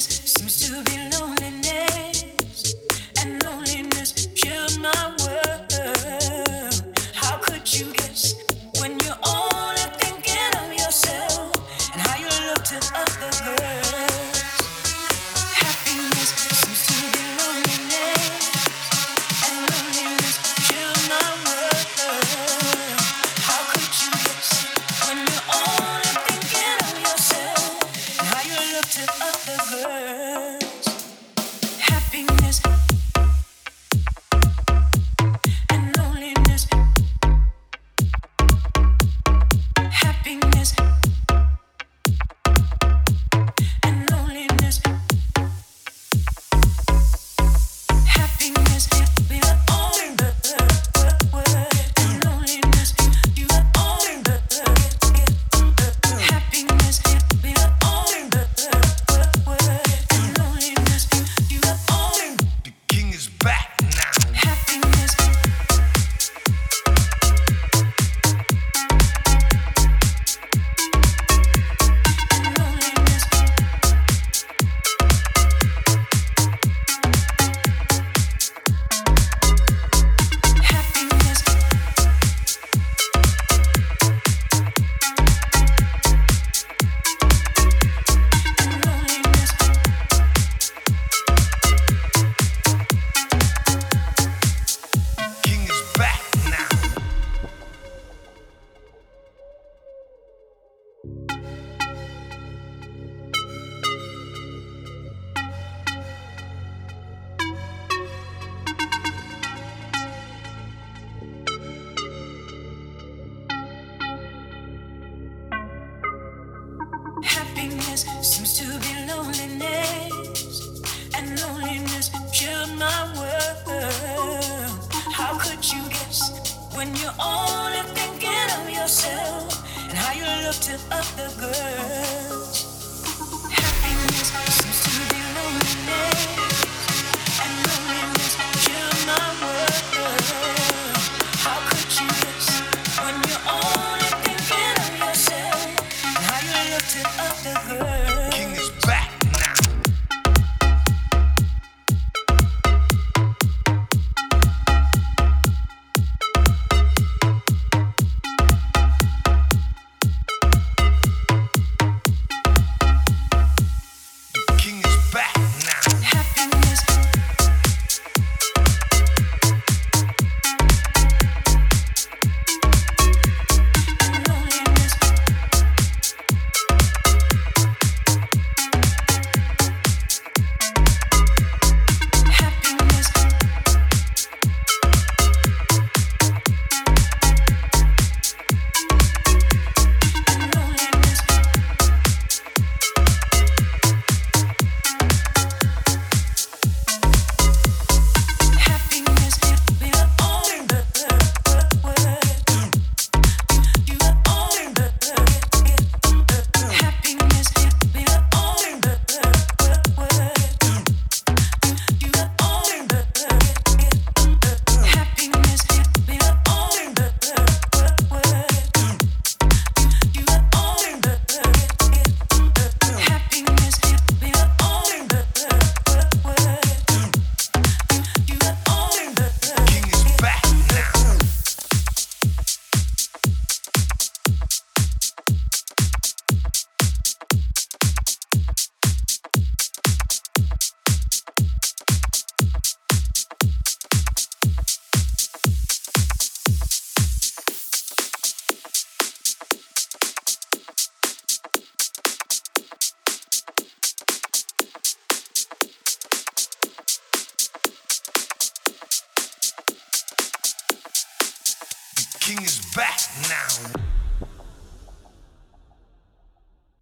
Seems to be loneliness, and loneliness killed my. Happiness seems to be loneliness, and loneliness filled my world. How could you guess when you're only thinking of yourself and how you look to other girls? King is back now.